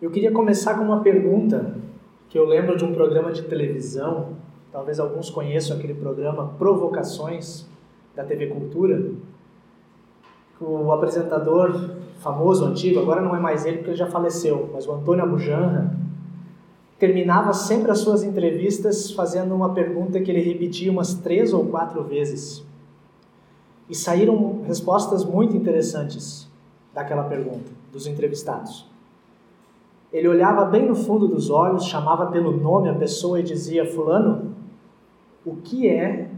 Eu queria começar com uma pergunta que eu lembro de um programa de televisão, talvez alguns conheçam aquele programa Provocações da TV Cultura. O apresentador famoso, antigo, agora não é mais ele porque ele já faleceu, mas o Antônio Abujanra, terminava sempre as suas entrevistas fazendo uma pergunta que ele repetia umas três ou quatro vezes. E saíram respostas muito interessantes daquela pergunta, dos entrevistados. Ele olhava bem no fundo dos olhos, chamava pelo nome a pessoa e dizia: Fulano, o que é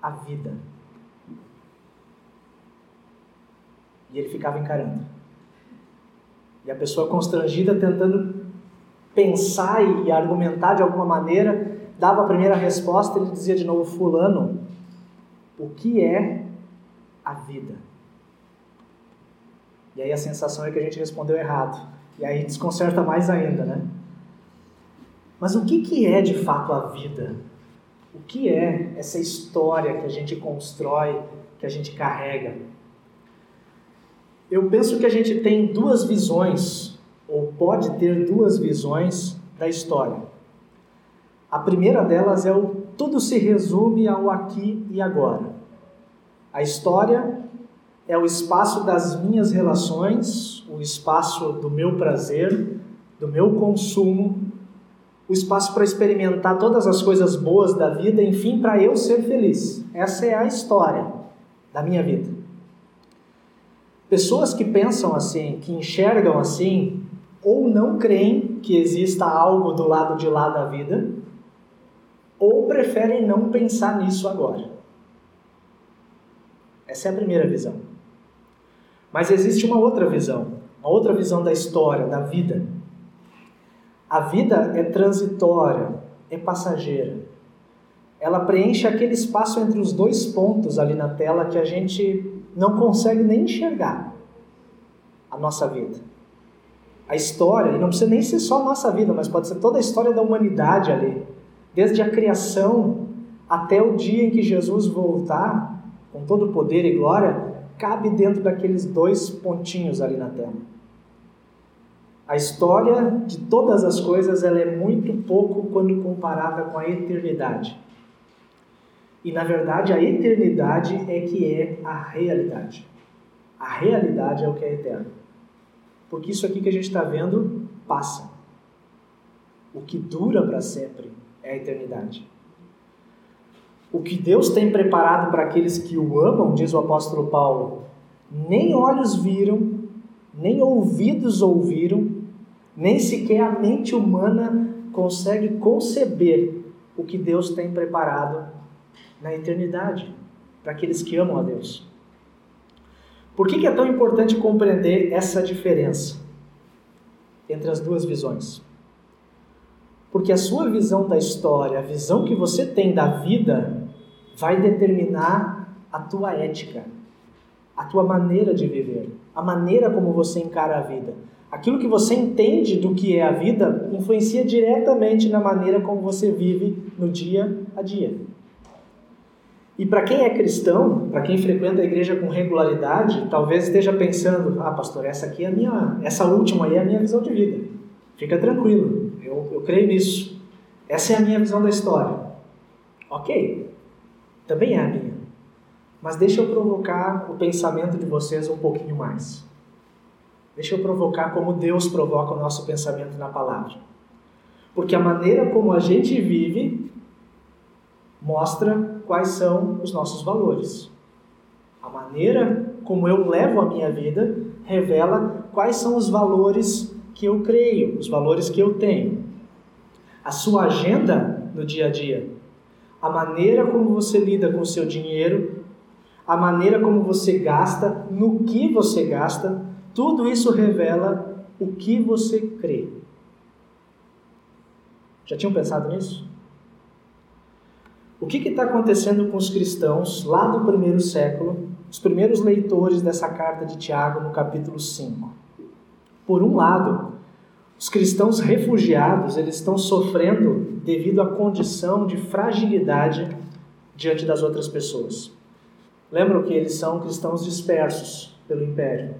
a vida? E ele ficava encarando. E a pessoa constrangida, tentando pensar e argumentar de alguma maneira, dava a primeira resposta e ele dizia de novo: Fulano, o que é a vida? E aí a sensação é que a gente respondeu errado. E aí desconcerta mais ainda, né? Mas o que, que é de fato a vida? O que é essa história que a gente constrói, que a gente carrega? Eu penso que a gente tem duas visões, ou pode ter duas visões da história. A primeira delas é o tudo se resume ao aqui e agora. A história é o espaço das minhas relações, o espaço do meu prazer, do meu consumo, o espaço para experimentar todas as coisas boas da vida, enfim, para eu ser feliz. Essa é a história da minha vida. Pessoas que pensam assim, que enxergam assim, ou não creem que exista algo do lado de lá da vida, ou preferem não pensar nisso agora. Essa é a primeira visão. Mas existe uma outra visão, uma outra visão da história, da vida. A vida é transitória, é passageira. Ela preenche aquele espaço entre os dois pontos ali na tela que a gente não consegue nem enxergar a nossa vida. A história, e não precisa nem ser só a nossa vida, mas pode ser toda a história da humanidade ali, desde a criação até o dia em que Jesus voltar com todo o poder e glória, cabe dentro daqueles dois pontinhos ali na tela. A história de todas as coisas ela é muito pouco quando comparada com a eternidade. E na verdade a eternidade é que é a realidade. A realidade é o que é eterno. Porque isso aqui que a gente está vendo passa. O que dura para sempre é a eternidade. O que Deus tem preparado para aqueles que o amam, diz o apóstolo Paulo, nem olhos viram, nem ouvidos ouviram, nem sequer a mente humana consegue conceber o que Deus tem preparado na eternidade para aqueles que amam a Deus. Por que, é tão importante compreender essa diferença entre as duas visões? Porque a sua visão da história, a visão que você tem da vida, vai determinar a tua ética, a tua maneira de viver, a maneira como você encara a vida. Aquilo que você entende do que é a vida influencia diretamente na maneira como você vive no dia a dia. E para quem é cristão, para quem frequenta a igreja com regularidade, talvez esteja pensando: ah, pastor, essa aqui é a minha, essa última aí é a minha visão de vida. Fica tranquilo, eu, eu creio nisso. Essa é a minha visão da história. Ok, também é a minha. Mas deixa eu provocar o pensamento de vocês um pouquinho mais. Deixa eu provocar como Deus provoca o nosso pensamento na palavra. Porque a maneira como a gente vive mostra quais são os nossos valores. A maneira como eu levo a minha vida revela quais são os valores que eu creio, os valores que eu tenho. A sua agenda no dia a dia, a maneira como você lida com o seu dinheiro, a maneira como você gasta, no que você gasta, tudo isso revela o que você crê. Já tinham pensado nisso? O que está acontecendo com os cristãos lá do primeiro século, os primeiros leitores dessa carta de Tiago no capítulo 5? Por um lado, os cristãos refugiados, eles estão sofrendo devido à condição de fragilidade diante das outras pessoas. Lembram que eles são cristãos dispersos pelo império.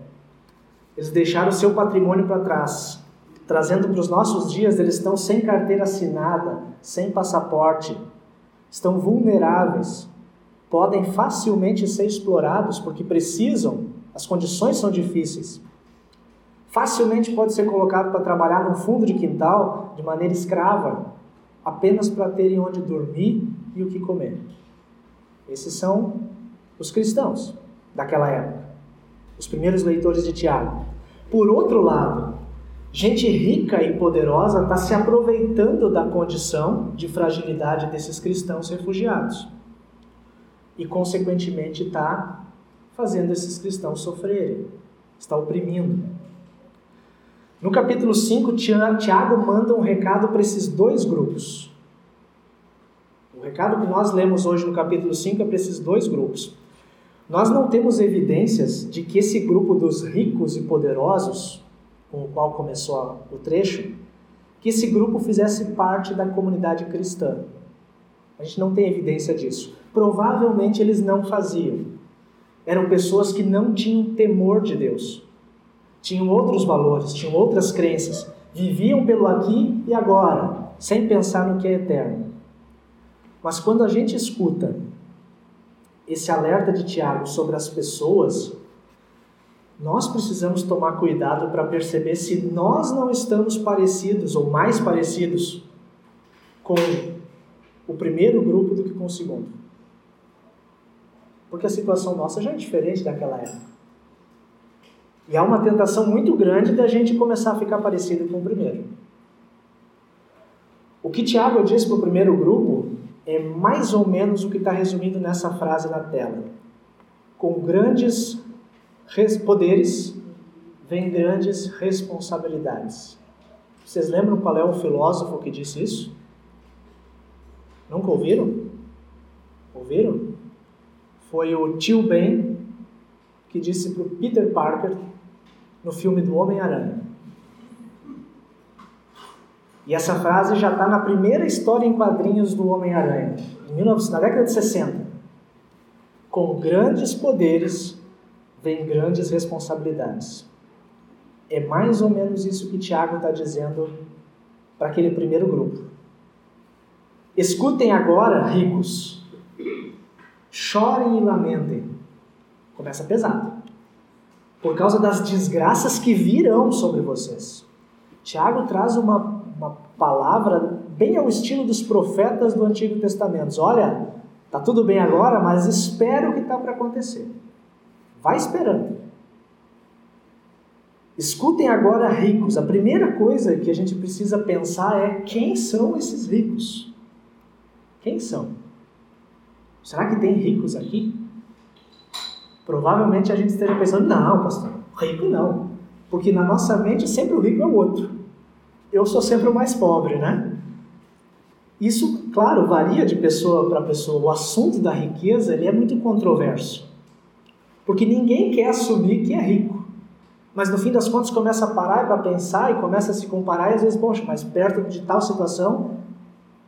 Eles deixaram seu patrimônio para trás. trazendo para os nossos dias, eles estão sem carteira assinada, sem passaporte, estão vulneráveis, podem facilmente ser explorados porque precisam, as condições são difíceis. Facilmente pode ser colocado para trabalhar no fundo de quintal de maneira escrava, apenas para terem onde dormir e o que comer. Esses são os cristãos daquela época, os primeiros leitores de Tiago. Por outro lado, gente rica e poderosa está se aproveitando da condição de fragilidade desses cristãos refugiados e, consequentemente, está fazendo esses cristãos sofrerem, está oprimindo. No capítulo 5, Tiago manda um recado para esses dois grupos. O recado que nós lemos hoje no capítulo 5 é para esses dois grupos. Nós não temos evidências de que esse grupo dos ricos e poderosos, com o qual começou o trecho, que esse grupo fizesse parte da comunidade cristã. A gente não tem evidência disso. Provavelmente eles não faziam. Eram pessoas que não tinham temor de Deus. Tinham outros valores, tinham outras crenças. Viviam pelo aqui e agora, sem pensar no que é eterno. Mas quando a gente escuta esse alerta de Tiago sobre as pessoas, nós precisamos tomar cuidado para perceber se nós não estamos parecidos ou mais parecidos com o primeiro grupo do que com o segundo. Porque a situação nossa já é diferente daquela época. E há uma tentação muito grande da gente começar a ficar parecido com o primeiro. O que Tiago diz para o primeiro grupo é mais ou menos o que está resumido nessa frase na tela. Com grandes poderes vem grandes responsabilidades. Vocês lembram qual é o filósofo que disse isso? Nunca ouviram? Ouviram? Foi o tio Ben que disse para o Peter Parker no filme do Homem-Aranha. E essa frase já está na primeira história em quadrinhos do Homem-Aranha, na década de 60. Com grandes poderes vem grandes responsabilidades. É mais ou menos isso que Tiago está dizendo para aquele primeiro grupo. Escutem agora, ricos, chorem e lamentem. Começa pesado. Por causa das desgraças que virão sobre vocês. Tiago traz uma uma palavra bem ao estilo dos profetas do Antigo Testamento. Olha, tá tudo bem agora, mas espera o que está para acontecer. Vai esperando. Escutem agora ricos. A primeira coisa que a gente precisa pensar é quem são esses ricos? Quem são? Será que tem ricos aqui? Provavelmente a gente esteja pensando, não, pastor, rico não. Porque na nossa mente sempre o rico é o outro eu sou sempre o mais pobre, né? Isso, claro, varia de pessoa para pessoa. O assunto da riqueza ele é muito controverso. Porque ninguém quer assumir que é rico. Mas no fim das contas começa a parar para pensar e começa a se comparar e às vezes, poxa, mas perto de tal situação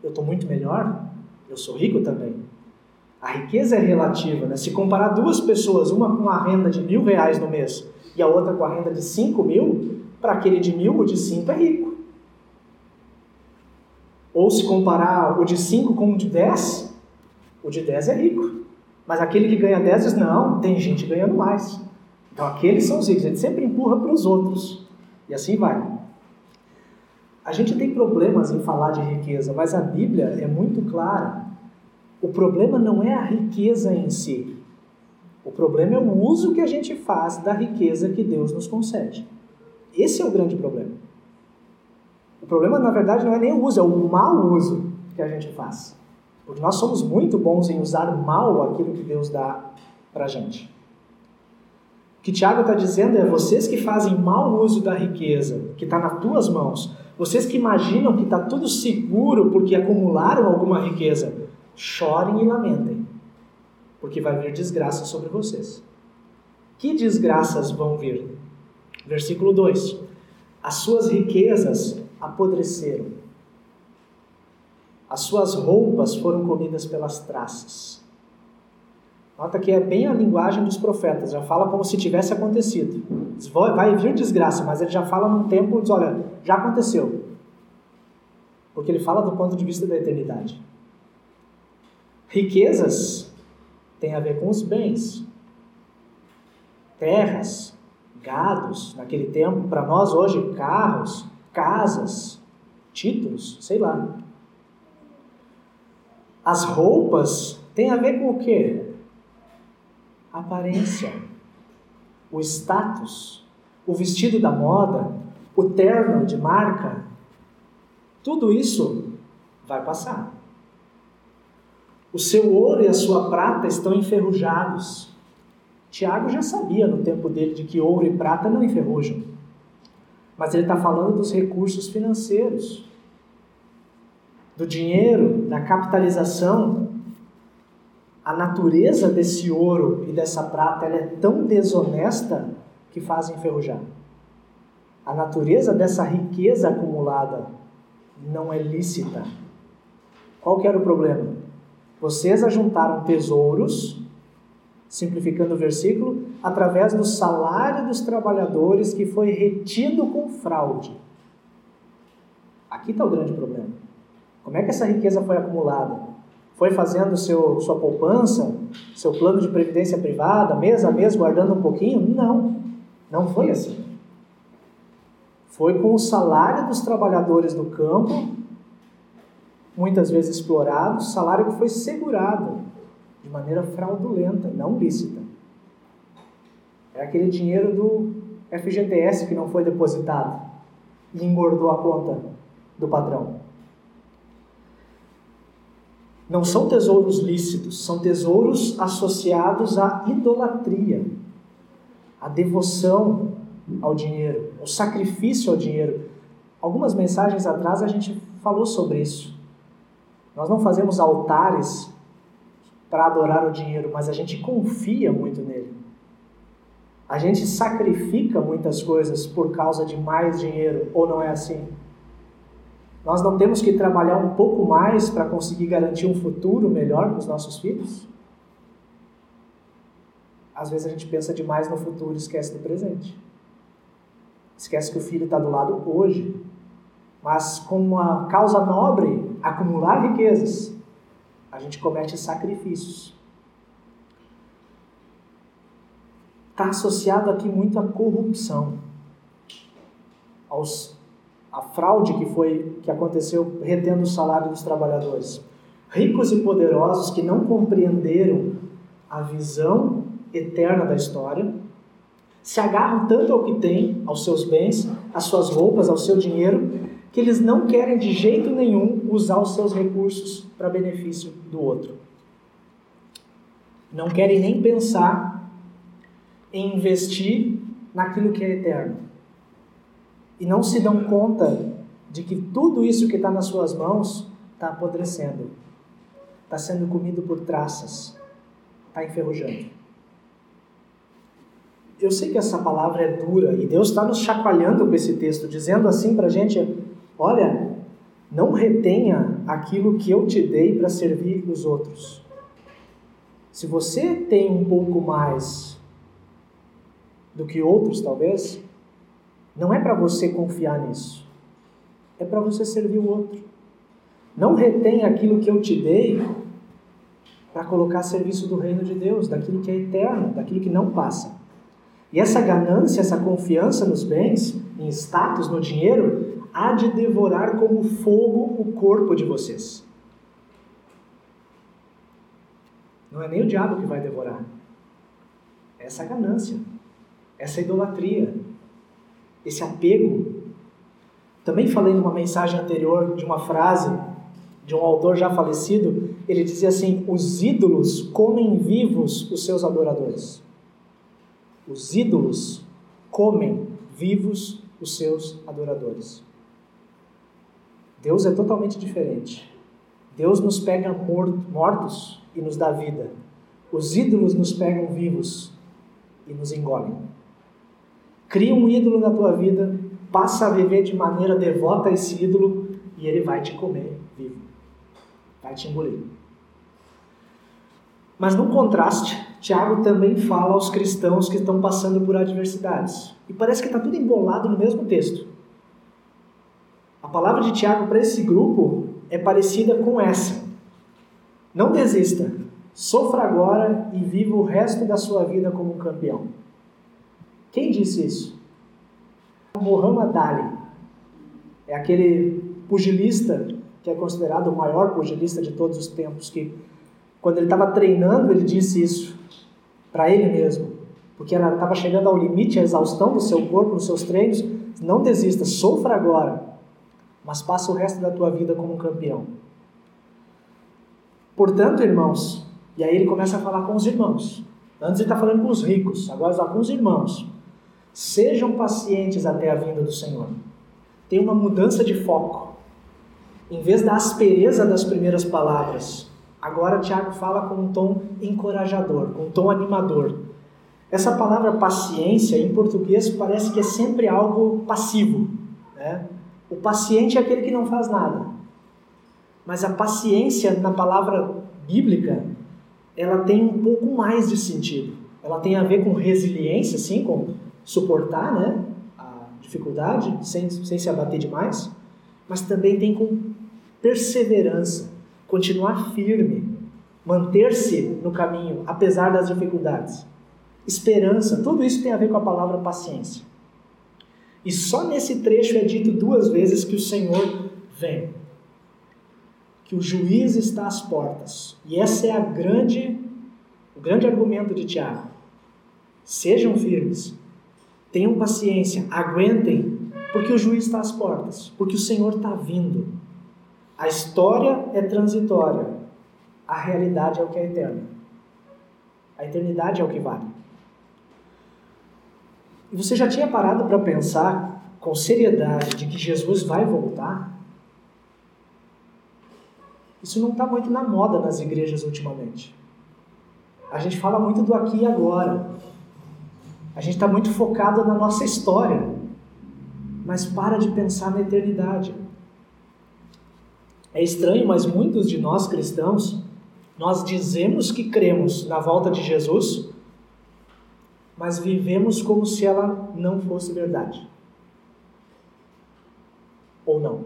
eu estou muito melhor, eu sou rico também. A riqueza é relativa, né? Se comparar duas pessoas, uma com a renda de mil reais no mês e a outra com a renda de cinco mil, para aquele de mil, o de cinco é rico. Ou se comparar o de 5 com o de 10, o de 10 é rico. Mas aquele que ganha 10 diz, não, tem gente ganhando mais. Então aqueles são os ricos, gente sempre empurra para os outros. E assim vai. A gente tem problemas em falar de riqueza, mas a Bíblia é muito clara. O problema não é a riqueza em si. O problema é o uso que a gente faz da riqueza que Deus nos concede. Esse é o grande problema. O problema, na verdade, não é nem o uso, é o mau uso que a gente faz. Porque nós somos muito bons em usar mal aquilo que Deus dá para gente. O que Tiago está dizendo é: vocês que fazem mau uso da riqueza que está nas tuas mãos, vocês que imaginam que está tudo seguro porque acumularam alguma riqueza, chorem e lamentem, porque vai vir desgraça sobre vocês. Que desgraças vão vir? Versículo 2: As suas riquezas apodreceram. As suas roupas foram comidas pelas traças. Nota que é bem a linguagem dos profetas, já fala como se tivesse acontecido. Vai vir desgraça, mas ele já fala num tempo, diz, olha, já aconteceu. Porque ele fala do ponto de vista da eternidade. Riquezas tem a ver com os bens. Terras, gados, naquele tempo, para nós hoje, carros, casas, títulos, sei lá. As roupas tem a ver com o quê? aparência, o status, o vestido da moda, o terno de marca, tudo isso vai passar. O seu ouro e a sua prata estão enferrujados. Tiago já sabia no tempo dele de que ouro e prata não enferrujam. Mas ele está falando dos recursos financeiros, do dinheiro, da capitalização a natureza desse ouro e dessa prata é tão desonesta que faz enferrujar. A natureza dessa riqueza acumulada não é lícita. Qual que era o problema? Vocês ajuntaram tesouros, simplificando o versículo, através do salário dos trabalhadores que foi retido com fraude. Aqui está o grande problema. Como é que essa riqueza foi acumulada? foi fazendo seu, sua poupança, seu plano de previdência privada, mês a mês, guardando um pouquinho? Não, não foi assim. Foi com o salário dos trabalhadores do campo, muitas vezes explorados, salário que foi segurado de maneira fraudulenta, não lícita. É aquele dinheiro do FGTS que não foi depositado e engordou a conta do patrão. Não são tesouros lícitos, são tesouros associados à idolatria, à devoção ao dinheiro, ao sacrifício ao dinheiro. Algumas mensagens atrás a gente falou sobre isso. Nós não fazemos altares para adorar o dinheiro, mas a gente confia muito nele. A gente sacrifica muitas coisas por causa de mais dinheiro, ou não é assim? Nós não temos que trabalhar um pouco mais para conseguir garantir um futuro melhor para os nossos filhos? Às vezes a gente pensa demais no futuro e esquece do presente. Esquece que o filho está do lado hoje. Mas com uma causa nobre, acumular riquezas, a gente comete sacrifícios. Está associado aqui muito à corrupção, aos a fraude que foi que aconteceu retendo o salário dos trabalhadores. Ricos e poderosos que não compreenderam a visão eterna da história, se agarram tanto ao que têm, aos seus bens, às suas roupas, ao seu dinheiro, que eles não querem de jeito nenhum usar os seus recursos para benefício do outro. Não querem nem pensar em investir naquilo que é eterno e não se dão conta de que tudo isso que está nas suas mãos está apodrecendo, está sendo comido por traças, está enferrujando. Eu sei que essa palavra é dura e Deus está nos chacoalhando com esse texto, dizendo assim para a gente: olha, não retenha aquilo que eu te dei para servir os outros. Se você tem um pouco mais do que outros, talvez, não é para você confiar nisso. É para você servir o outro. Não retém aquilo que eu te dei para colocar a serviço do reino de Deus, daquilo que é eterno, daquilo que não passa. E essa ganância, essa confiança nos bens, em status, no dinheiro, há de devorar como fogo o corpo de vocês. Não é nem o diabo que vai devorar. É essa ganância, essa idolatria, esse apego. Também falei numa mensagem anterior de uma frase de um autor já falecido, ele dizia assim: os ídolos comem vivos os seus adoradores. Os ídolos comem vivos os seus adoradores. Deus é totalmente diferente. Deus nos pega mortos e nos dá vida. Os ídolos nos pegam vivos e nos engolem. Cria um ídolo na tua vida, passa a viver de maneira devota a esse ídolo e ele vai te comer vivo. Vai te engolir. Mas no contraste, Tiago também fala aos cristãos que estão passando por adversidades. E parece que está tudo embolado no mesmo texto. Palavra de Tiago para esse grupo é parecida com essa. Não desista. Sofra agora e viva o resto da sua vida como um campeão. Quem disse isso? Muhammad Ali. É aquele pugilista que é considerado o maior pugilista de todos os tempos, que quando ele estava treinando, ele disse isso para ele mesmo, porque estava chegando ao limite, à exaustão do seu corpo, nos seus treinos. Não desista, sofra agora, mas passa o resto da tua vida como um campeão. Portanto, irmãos, e aí ele começa a falar com os irmãos. Antes ele está falando com os ricos, agora está com os irmãos. Sejam pacientes até a vinda do Senhor. Tem uma mudança de foco. Em vez da aspereza das primeiras palavras, agora Tiago fala com um tom encorajador, com um tom animador. Essa palavra paciência, em português, parece que é sempre algo passivo. Né? O paciente é aquele que não faz nada. Mas a paciência, na palavra bíblica, ela tem um pouco mais de sentido. Ela tem a ver com resiliência, sim, com suportar né, a dificuldade sem, sem se abater demais, mas também tem com perseverança, continuar firme, manter-se no caminho apesar das dificuldades. Esperança, tudo isso tem a ver com a palavra paciência. E só nesse trecho é dito duas vezes que o Senhor vem. Que o juiz está às portas. E essa é a grande o grande argumento de Tiago. Sejam firmes, tenham paciência, aguentem, porque o juiz está às portas, porque o Senhor está vindo. A história é transitória, a realidade é o que é eterno. A eternidade é o que vale. Você já tinha parado para pensar com seriedade de que Jesus vai voltar? Isso não está muito na moda nas igrejas ultimamente. A gente fala muito do aqui e agora. A gente está muito focado na nossa história, mas para de pensar na eternidade. É estranho, mas muitos de nós cristãos, nós dizemos que cremos na volta de Jesus, mas vivemos como se ela não fosse verdade. Ou não?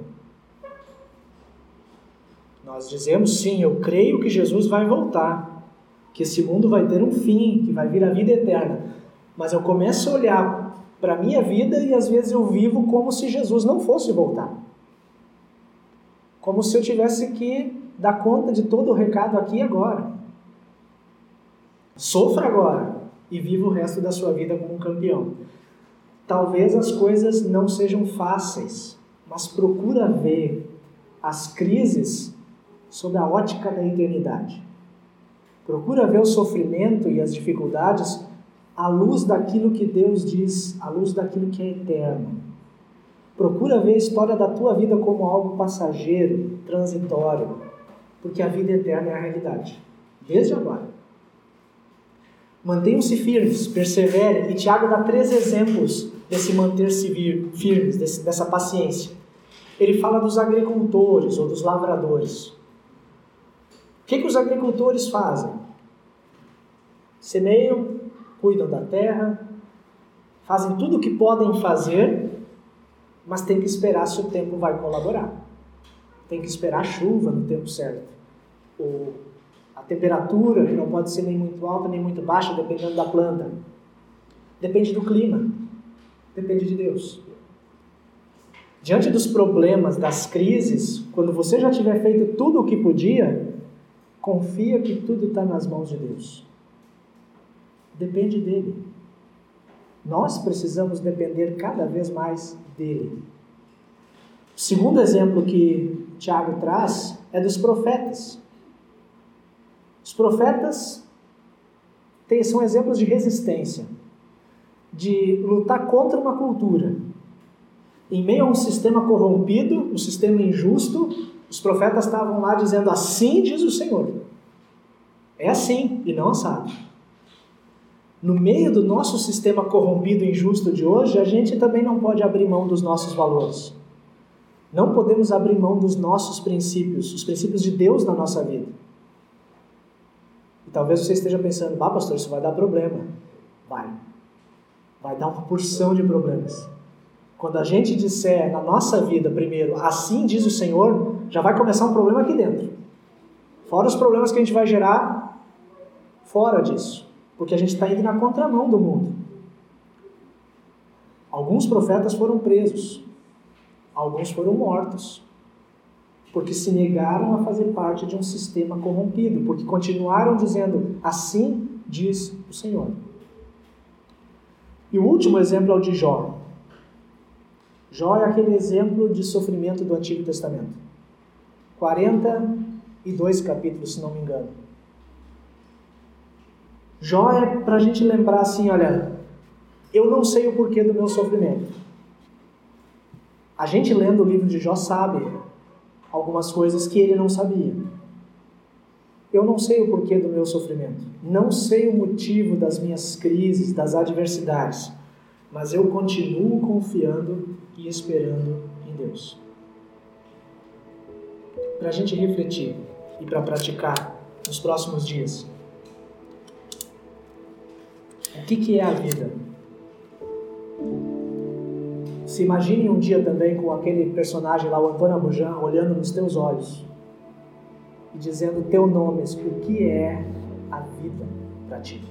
Nós dizemos sim, eu creio que Jesus vai voltar, que esse mundo vai ter um fim, que vai vir a vida eterna. Mas eu começo a olhar para a minha vida e às vezes eu vivo como se Jesus não fosse voltar. Como se eu tivesse que dar conta de todo o recado aqui e agora. Sofra agora e viva o resto da sua vida como um campeão. Talvez as coisas não sejam fáceis, mas procura ver as crises sob a ótica da eternidade. Procura ver o sofrimento e as dificuldades à luz daquilo que Deus diz, à luz daquilo que é eterno. Procura ver a história da tua vida como algo passageiro, transitório, porque a vida eterna é a realidade, desde agora. Mantenham-se firmes, perseverem, e Tiago dá três exemplos desse manter-se firmes, desse, dessa paciência. Ele fala dos agricultores ou dos lavradores. O que, que os agricultores fazem? Semeiam, cuidam da terra, fazem tudo o que podem fazer, mas tem que esperar se o tempo vai colaborar. Tem que esperar a chuva no tempo certo. O, temperatura, que não pode ser nem muito alta nem muito baixa, dependendo da planta. Depende do clima. Depende de Deus. Diante dos problemas, das crises, quando você já tiver feito tudo o que podia, confia que tudo está nas mãos de Deus depende dele. Nós precisamos depender cada vez mais dele. O segundo exemplo que Tiago traz é dos profetas. Profetas são exemplos de resistência, de lutar contra uma cultura. Em meio a um sistema corrompido, um sistema injusto, os profetas estavam lá dizendo: Assim diz o Senhor. É assim e não assado no meio do nosso sistema corrompido e injusto de hoje, a gente também não pode abrir mão dos nossos valores. Não podemos abrir mão dos nossos princípios, os princípios de Deus na nossa vida. Talvez você esteja pensando, bah, pastor, isso vai dar problema. Vai. Vai dar uma porção de problemas. Quando a gente disser na nossa vida, primeiro, assim diz o Senhor, já vai começar um problema aqui dentro. Fora os problemas que a gente vai gerar fora disso. Porque a gente está indo na contramão do mundo. Alguns profetas foram presos, alguns foram mortos, porque se negaram a fazer parte de um sistema corrompido, porque continuaram dizendo: Assim diz o Senhor. E o último exemplo é o de Jó. Jó é aquele exemplo de sofrimento do Antigo Testamento. 42 capítulos, se não me engano. Jó é para a gente lembrar assim: olha, eu não sei o porquê do meu sofrimento. A gente lendo o livro de Jó sabe algumas coisas que ele não sabia. Eu não sei o porquê do meu sofrimento, não sei o motivo das minhas crises, das adversidades, mas eu continuo confiando e esperando em Deus. Para a gente refletir e para praticar nos próximos dias. O que, que é a vida? Se imagine um dia também com aquele personagem lá, o Antônio Abujan, olhando nos teus olhos e dizendo teu nome, o que é a vida para ti?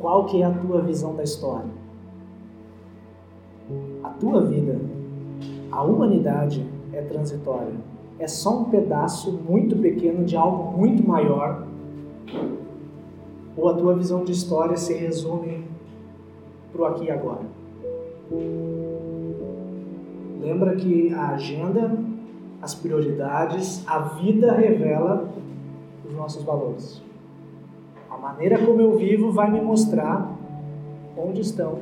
Qual que é a tua visão da história? A tua vida, a humanidade é transitória. É só um pedaço muito pequeno de algo muito maior. Ou a tua visão de história se resume para o aqui e agora? Lembra que a agenda, as prioridades, a vida revela os nossos valores. A maneira como eu vivo vai me mostrar onde estão,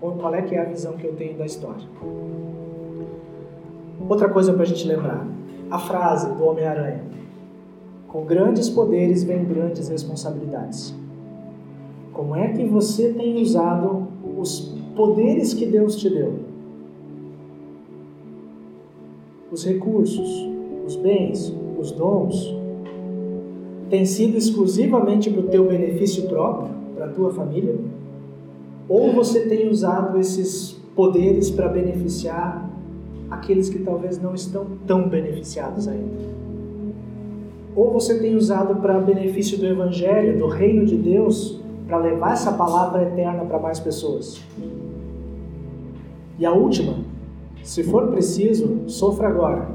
qual é que é a visão que eu tenho da história. Outra coisa para a gente lembrar, a frase do Homem-Aranha: com grandes poderes vem grandes responsabilidades. Como é que você tem usado os poderes que Deus te deu? Os recursos, os bens, os dons, têm sido exclusivamente para o teu benefício próprio, para a tua família? Ou você tem usado esses poderes para beneficiar aqueles que talvez não estão tão beneficiados ainda? Ou você tem usado para benefício do Evangelho, do reino de Deus, para levar essa palavra eterna para mais pessoas? E a última, se for preciso, sofra agora,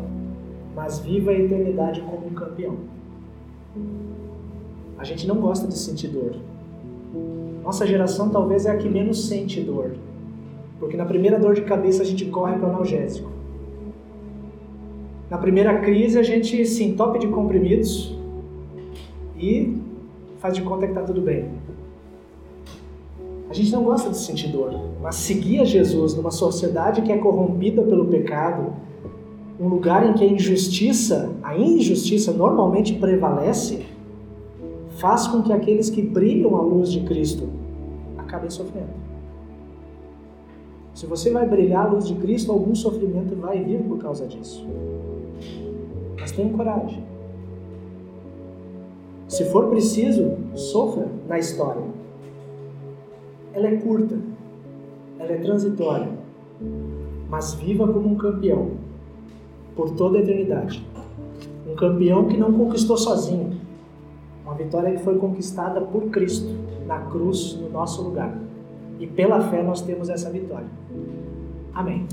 mas viva a eternidade como um campeão. A gente não gosta de sentir dor. Nossa geração talvez é a que menos sente dor, porque na primeira dor de cabeça a gente corre para o analgésico. Na primeira crise a gente se entope de comprimidos e faz de conta que está tudo bem. A gente não gosta de sentir dor, mas seguir a Jesus numa sociedade que é corrompida pelo pecado, um lugar em que a injustiça, a injustiça normalmente prevalece, faz com que aqueles que brilham à luz de Cristo acabem sofrendo. Se você vai brilhar à luz de Cristo, algum sofrimento vai vir por causa disso. Mas tenha coragem. Se for preciso, sofra na história ela é curta, ela é transitória, mas viva como um campeão por toda a eternidade. Um campeão que não conquistou sozinho, uma vitória que foi conquistada por Cristo na cruz no nosso lugar. E pela fé nós temos essa vitória. Amém.